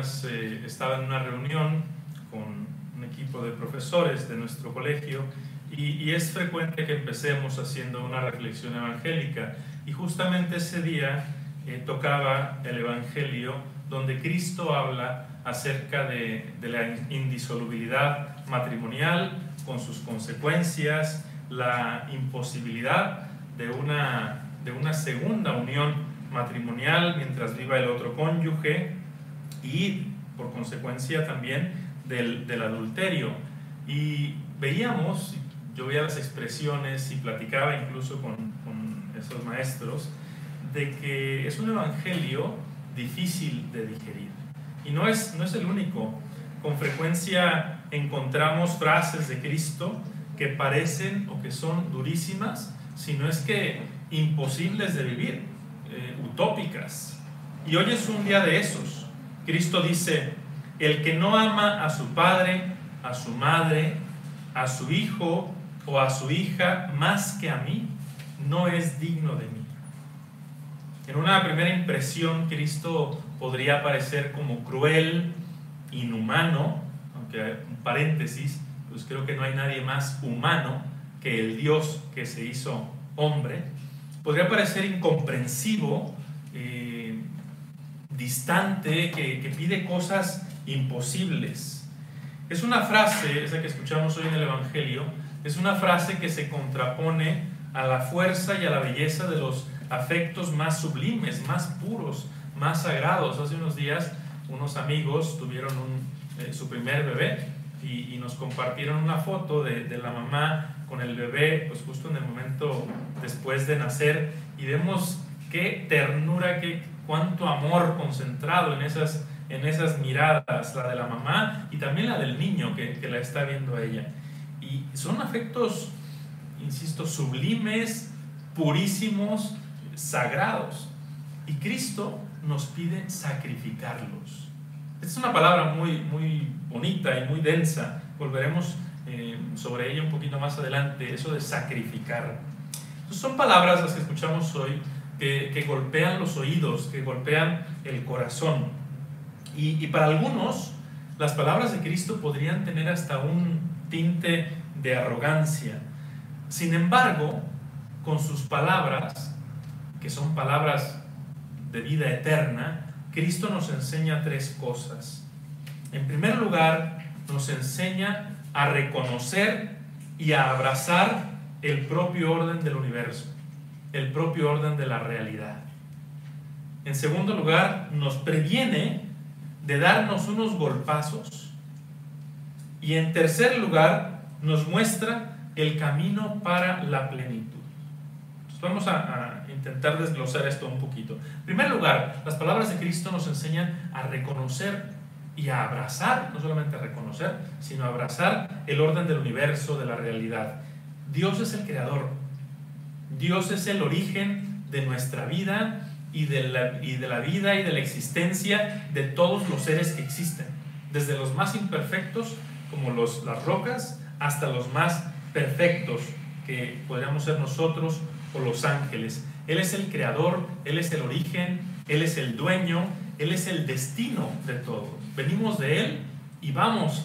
Eh, estaba en una reunión con un equipo de profesores de nuestro colegio y, es frecuente que empecemos haciendo una reflexión evangélica. Y justamente ese día eh, tocaba el Evangelio donde Cristo habla acerca de, de la indisolubilidad matrimonial con sus consecuencias, la imposibilidad de una, de una segunda unión matrimonial mientras viva el otro cónyuge y por consecuencia también del, del adulterio. Y veíamos, yo veía las expresiones y platicaba incluso con, con esos maestros, de que es un evangelio difícil de digerir. Y no es, no es el único. Con frecuencia encontramos frases de Cristo que parecen o que son durísimas, si no es que imposibles de vivir. Eh, utópicas. Y hoy es un día de esos. Cristo dice, el que no ama a su padre, a su madre, a su hijo o a su hija más que a mí, no es digno de mí. En una primera impresión, Cristo podría parecer como cruel, inhumano, aunque un paréntesis, pues creo que no hay nadie más humano que el Dios que se hizo hombre podría parecer incomprensivo, eh, distante, que, pide cosas imposibles. Es una frase, esa que escuchamos hoy en el Evangelio, es una frase que se contrapone a la fuerza y a la belleza de los afectos más sublimes, más puros, más sagrados. Hace unos días unos amigos tuvieron eh, su primer bebé y, nos compartieron una foto de, de la mamá con el bebé, pues justo en el momento después de nacer, y vemos qué ternura, qué, cuánto amor concentrado en esas, en esas miradas, la de la mamá y también la del niño que, la está viendo a ella. Y son afectos, insisto, sublimes, purísimos, sagrados. Y Cristo nos pide sacrificarlos. Esta es una palabra muy, muy bonita y muy densa. Volveremos eh, sobre ella un poquito más adelante, eso de sacrificar. son palabras las que escuchamos hoy que, golpean los oídos, que golpean el corazón. Y para algunos, las palabras de Cristo podrían tener hasta un tinte de arrogancia. Sin embargo, con sus palabras, que son palabras de vida eterna, Cristo nos enseña tres cosas. En primer lugar, nos enseña a reconocer y a abrazar el propio orden del universo, el propio orden de la realidad. En segundo lugar, nos previene de darnos unos golpazos. Y en tercer lugar, nos muestra el camino para la plenitud. vamos a, a, intentar desglosar esto un poquito. En primer lugar, las palabras de Cristo nos enseñan a reconocer y a abrazar, no solamente a reconocer, sino a abrazar el orden del universo, de la realidad. Dios es el creador, Dios es el origen de nuestra vida y de la, y de la vida y de la existencia de todos los seres que existen, desde los más imperfectos como los, las rocas hasta los más perfectos que podríamos ser nosotros o los ángeles. Él es el creador, Él es el origen, Él es el dueño, Él es el destino de todo venimos de Él y vamos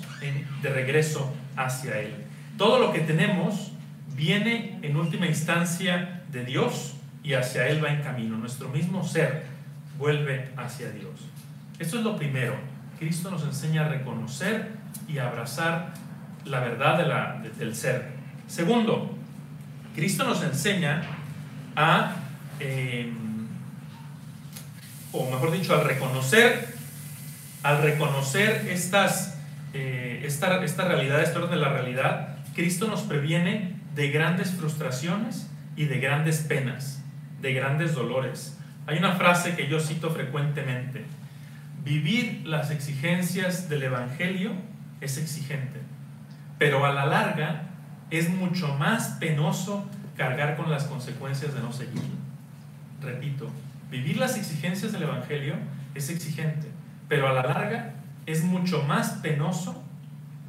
de regreso hacia Él. Todo lo que tenemos viene en última instancia de Dios y hacia Él va en camino. Nuestro mismo ser vuelve hacia Dios. Esto es lo primero. Cristo nos enseña a reconocer y abrazar la verdad de la, del ser. Segundo, Cristo nos enseña a, em, o mejor dicho, a reconocer al reconocer estas, eh, esta, esta realidad, este orden de la realidad, Cristo nos previene de grandes frustraciones y de grandes penas, de grandes dolores. Hay una frase que yo cito frecuentemente. Vivir las exigencias del Evangelio es exigente, pero a la larga es mucho más penoso cargar con las consecuencias de no seguirlo. Repito, vivir las exigencias del Evangelio es exigente, pero a la larga es mucho más penoso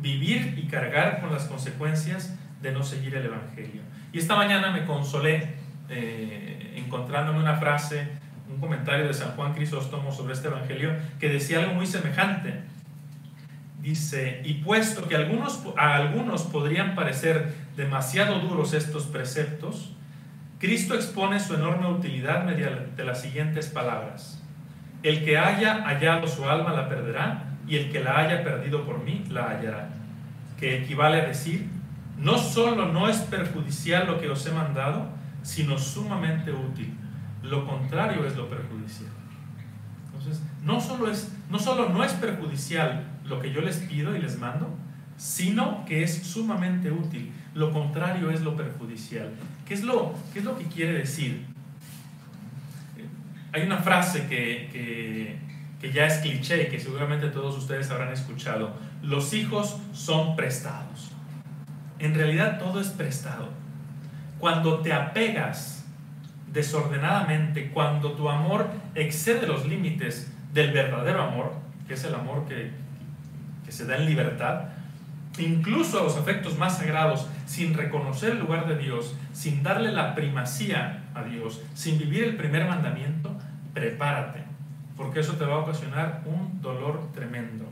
vivir y cargar con las consecuencias de no seguir el Evangelio. Y esta mañana me consolé eh, encontrándome una frase un comentario de San Juan Crisóstomo sobre este Evangelio que decía algo muy semejante. Dice, y puesto que algunos, a algunos podrían parecer demasiado duros estos preceptos, Cristo expone su enorme utilidad mediante las siguientes palabras. El que haya hallado su alma la perderá, y el que la haya perdido por mí la hallará. Que equivale a decir, no solo no es perjudicial lo que os he mandado, sino sumamente útil. Lo contrario es lo perjudicial. Entonces, no solo, es, no solo no es perjudicial lo que yo les pido y les mando, sino que es sumamente útil. Lo contrario es lo perjudicial. ¿Qué es lo, qué es lo que quiere decir? Hay una frase que, que, que ya es cliché, que seguramente todos ustedes habrán escuchado. Los hijos son prestados. En realidad todo es prestado. Cuando te apegas desordenadamente, cuando tu amor excede los límites del verdadero amor, que es el amor que, que se da en libertad, incluso a los afectos más sagrados, sin reconocer el lugar de Dios, sin darle la primacía a Dios, sin vivir el primer mandamiento, prepárate, porque eso te va a ocasionar un dolor tremendo.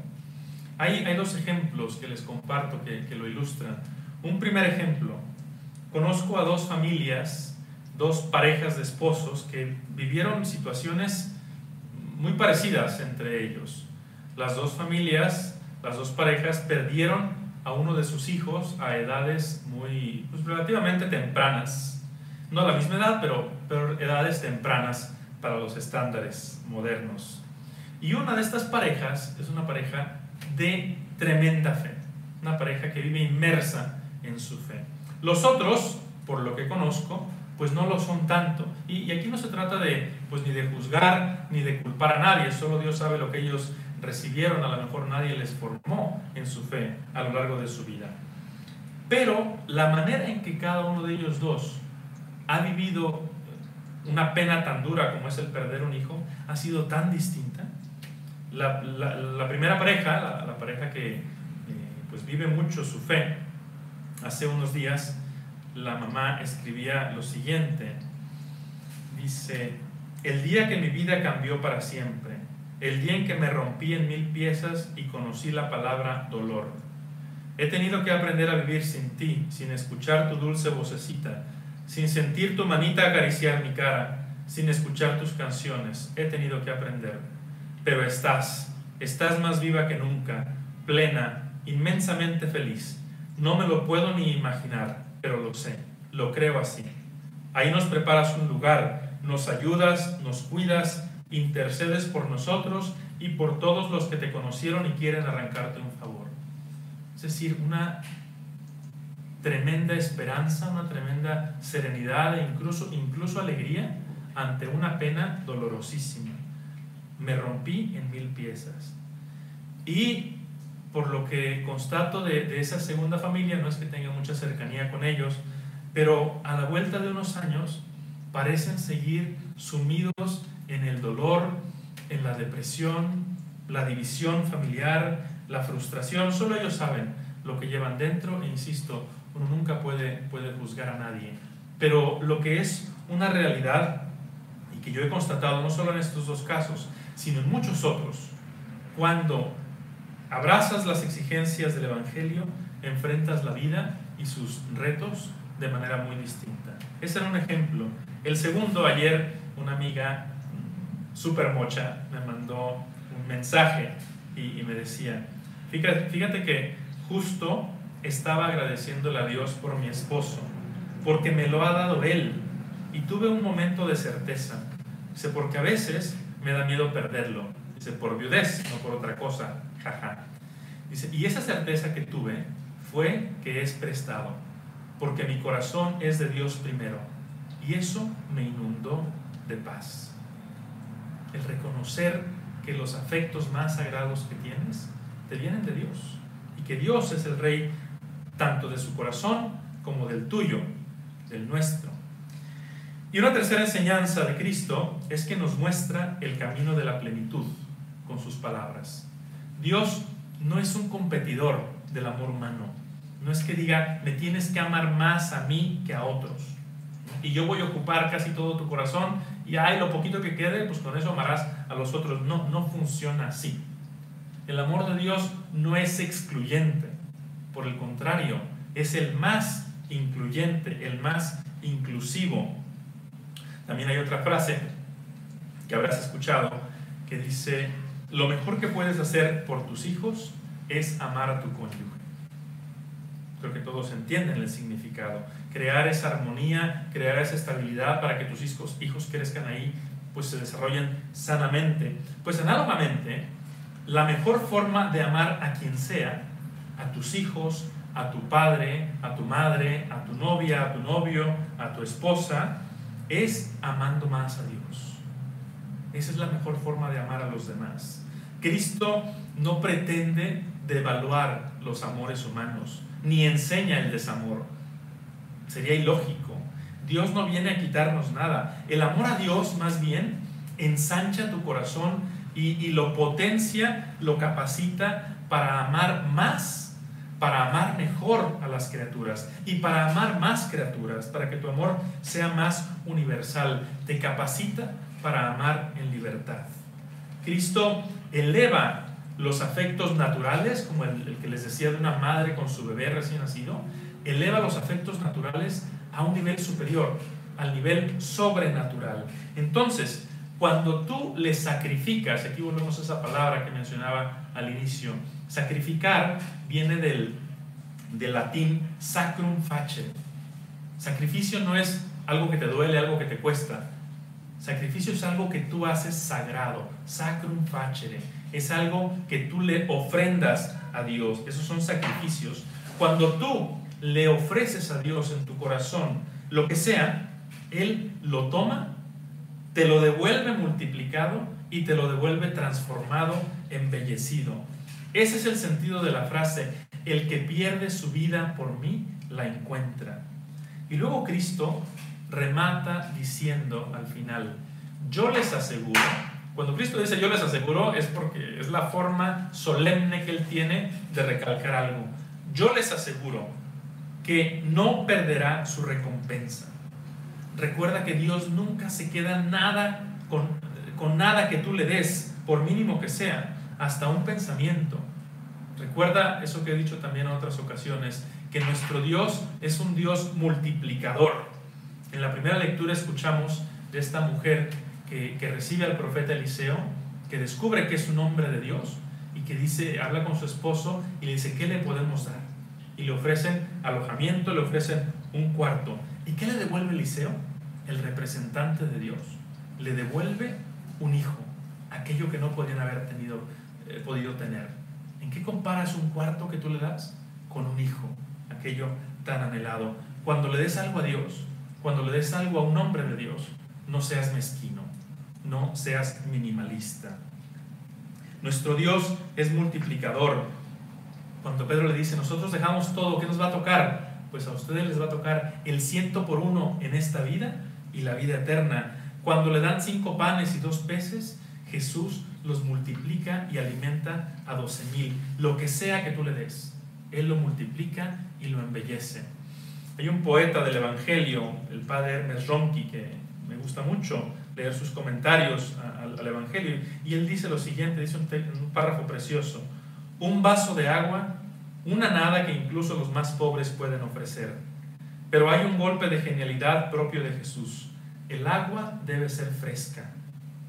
Hay, hay dos ejemplos que les comparto que, que lo ilustran. Un primer ejemplo, conozco a dos familias, dos parejas de esposos que vivieron situaciones muy parecidas entre ellos. Las dos familias, las dos parejas perdieron a uno de sus hijos a edades muy, pues, relativamente tempranas. No a la misma edad, pero, pero edades tempranas para los estándares modernos. Y una de estas parejas es una pareja de tremenda fe, una pareja que vive inmersa en su fe. Los otros, por lo que conozco, pues no lo son tanto. Y, y, aquí no se trata de, pues ni de juzgar ni de culpar a nadie, solo Dios sabe lo que ellos recibieron, a lo mejor nadie les formó en su fe a lo largo de su vida. Pero la manera en que cada uno de ellos dos ha vivido una pena tan dura como es el perder un hijo ha sido tan distinta. La, la, primera pareja, la, la pareja que eh, pues vive mucho su fe, hace unos días la mamá escribía lo siguiente, dice, el día que mi vida cambió para siempre, el día en que me rompí en mil piezas y conocí la palabra dolor. He tenido que aprender a vivir sin ti, sin escuchar tu dulce vocecita, sin sentir tu manita acariciar mi cara, sin escuchar tus canciones. He tenido que aprender. Pero estás, estás más viva que nunca, plena, inmensamente feliz. No me lo puedo ni imaginar, pero lo sé, lo creo así. Ahí nos preparas un lugar, nos ayudas, nos cuidas, intercedes por nosotros y por todos los que te conocieron y quieren arrancarte un favor. Es decir, una tremenda esperanza, una tremenda serenidad e incluso, incluso alegría ante una pena dolorosísima. Me rompí en mil piezas. Y por lo que constato de, esa segunda familia, no es que tenga mucha cercanía con ellos, pero a la vuelta de unos años parecen seguir sumidos en el dolor, en la depresión, la división familiar, la frustración. Solo ellos saben lo que llevan dentro e insisto, uno nunca puede, puede juzgar a nadie. Pero lo que es una realidad y que yo he constatado no solo en estos dos casos, sino en muchos otros, cuando abrazas las exigencias del Evangelio, enfrentas la vida y sus retos de manera muy distinta. Ese era un ejemplo. El segundo, ayer una amiga super mocha me mandó un mensaje y, me decía, fíjate, que justo estaba agradeciéndole a Dios por mi esposo, porque me lo ha dado Él. Y tuve un momento de certeza. Porque a veces me da miedo perderlo. Por viudez, no por otra cosa. Jaja. Dice, y esa certeza que tuve fue que es prestado, porque mi corazón es de Dios primero. Y eso me inundó de paz el reconocer que los afectos más sagrados que tienes te vienen de Dios y que Dios es el rey tanto de su corazón como del tuyo, del nuestro. Y una tercera enseñanza de Cristo es que nos muestra el camino de la plenitud con sus palabras. Dios no es un competidor del amor humano. No es que diga, me tienes que amar más a mí que a otros. Y yo voy a ocupar casi todo tu corazón y ay, lo poquito que quede, pues con eso amarás a los otros. No, no funciona así. El amor de Dios no es excluyente, por el contrario, es el más incluyente, el más inclusivo. También hay otra frase que habrás escuchado que dice, lo mejor que puedes hacer por tus hijos es amar a tu cónyuge. Creo que todos entienden el significado. Crear esa armonía, crear esa estabilidad para que tus hijos, hijos crezcan ahí, pues se desarrollen sanamente. Pues análogamente, la mejor forma de amar a quien sea, a tus hijos, a tu padre, a tu madre, a tu novia, a tu novio, a tu esposa, es amando más a Dios. Esa es la mejor forma de amar a los demás. Cristo no pretende devaluar los amores humanos, ni enseña el desamor. Sería ilógico. Dios no viene a quitarnos nada. El amor a Dios más bien ensancha tu corazón y, lo potencia, lo capacita para amar más para amar mejor a las criaturas y para amar más criaturas, para que tu amor sea más universal, te capacita para amar en libertad. Cristo eleva los afectos naturales, como el, que les decía de una madre con su bebé recién nacido, eleva los afectos naturales a un nivel superior, al nivel sobrenatural. Entonces, cuando tú le sacrificas, aquí volvemos a esa palabra que mencionaba al inicio, Sacrificar viene del, del latín sacrum facere. Sacrificio no es algo que te duele, algo que te cuesta. Sacrificio es algo que tú haces sagrado, sacrum facere. Es algo que tú le ofrendas a Dios. Esos son sacrificios. Cuando tú le ofreces a Dios en tu corazón lo que sea, Él lo toma, te lo devuelve multiplicado y te lo devuelve transformado, embellecido. Ese es el sentido de la frase, el que pierde su vida por mí, la encuentra. Y luego Cristo remata diciendo al final, yo les aseguro, cuando Cristo dice yo les aseguro es porque es la forma solemne que él tiene de recalcar algo. Yo les aseguro que no perderá su recompensa. Recuerda que Dios nunca se queda nada con, con nada que tú le des, por mínimo que sea hasta un pensamiento. Recuerda eso que he dicho también en otras ocasiones, que nuestro Dios es un Dios multiplicador. En la primera lectura escuchamos de esta mujer que, recibe al profeta Eliseo, que descubre que es un hombre de Dios y que dice, habla con su esposo y le dice, ¿qué le podemos dar? Y le ofrecen alojamiento, le ofrecen un cuarto. ¿Y qué le devuelve Eliseo? El representante de Dios. Le devuelve un hijo, aquello que no podían haber tenido He podido tener. ¿En qué comparas un cuarto que tú le das con un hijo, aquello tan anhelado? Cuando le des algo a Dios, cuando le des algo a un hombre de Dios, no seas mezquino, no seas minimalista. Nuestro Dios es multiplicador. Cuando Pedro le dice, nosotros dejamos todo, ¿qué nos va a tocar? Pues a ustedes les va a tocar el ciento por uno en esta vida y la vida eterna. Cuando le dan cinco panes y dos peces, Jesús los multiplica y alimenta a doce mil. Lo que sea que tú le des, Él lo multiplica y lo embellece. Hay un poeta del Evangelio, el padre Hermes Ronqui, que me gusta mucho leer sus comentarios al, Evangelio, y él dice lo siguiente, dice un, un párrafo precioso, un vaso de agua, una nada que incluso los más pobres pueden ofrecer. Pero hay un golpe de genialidad propio de Jesús. El agua debe ser fresca,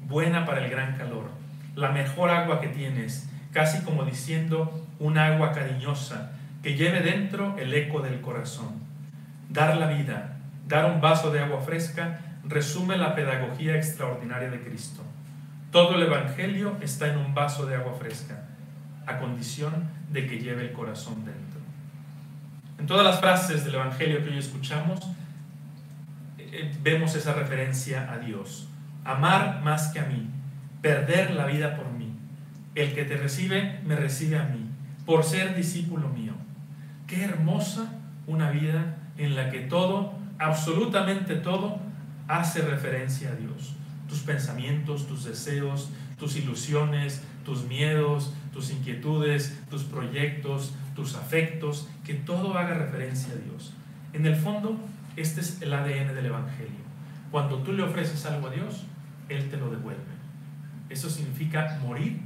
buena para el gran calor la mejor agua que tienes, casi como diciendo un agua cariñosa que lleve dentro el eco del corazón. Dar la vida, dar un vaso de agua fresca, resume la pedagogía extraordinaria de Cristo. Todo el Evangelio está en un vaso de agua fresca, a condición de que lleve el corazón dentro. En todas las frases del Evangelio que hoy escuchamos, eh, vemos esa referencia a Dios. Amar más que a mí, perder la vida por mí. El que te recibe, me recibe a mí, por ser discípulo mío. Qué hermosa una vida en la que todo, absolutamente todo, hace referencia a Dios. Tus pensamientos, tus deseos, tus ilusiones, tus miedos, tus inquietudes, tus proyectos, tus afectos, que todo haga referencia a Dios. En el fondo, este es el ADN del Evangelio. Cuando tú le ofreces algo a Dios, Él te lo devuelve. Eso significa morir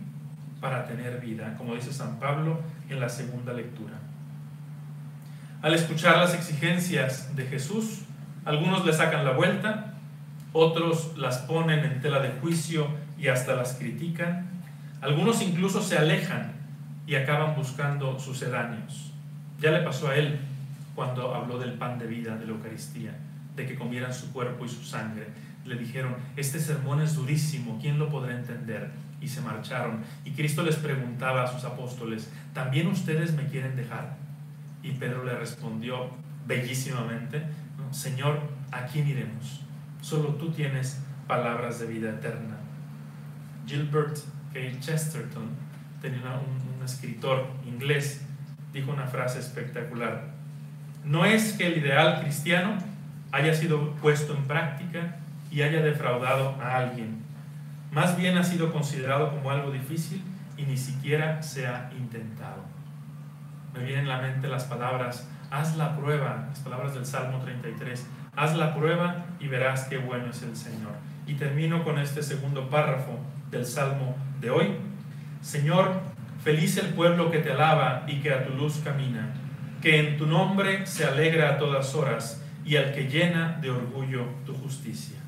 para tener vida, como dice San Pablo en la segunda lectura. Al escuchar las exigencias de Jesús, algunos le sacan la vuelta, otros las ponen en tela de juicio y hasta las critican, algunos incluso se alejan y acaban buscando sucedáneos. Ya le pasó a él cuando habló del pan de vida, de la Eucaristía, de que comieran su cuerpo y su sangre. Le dijeron, este sermón es durísimo, ¿quién lo podrá entender? Y se marcharon. Y Cristo les preguntaba a sus apóstoles, ¿también ustedes me quieren dejar? Y Pedro le respondió bellísimamente, Señor, ¿a quién iremos? Solo tú tienes palabras de vida eterna. Gilbert K. Chesterton, un escritor inglés, dijo una frase espectacular. No es que el ideal cristiano haya sido puesto en práctica y haya defraudado a alguien. Más bien ha sido considerado como algo difícil y ni siquiera se ha intentado. Me vienen a la mente las palabras, haz la prueba, las palabras del Salmo 33, haz la prueba y verás qué bueno es el Señor. Y termino con este segundo párrafo del Salmo de hoy. Señor, feliz el pueblo que te alaba y que a tu luz camina, que en tu nombre se alegra a todas horas y al que llena de orgullo tu justicia.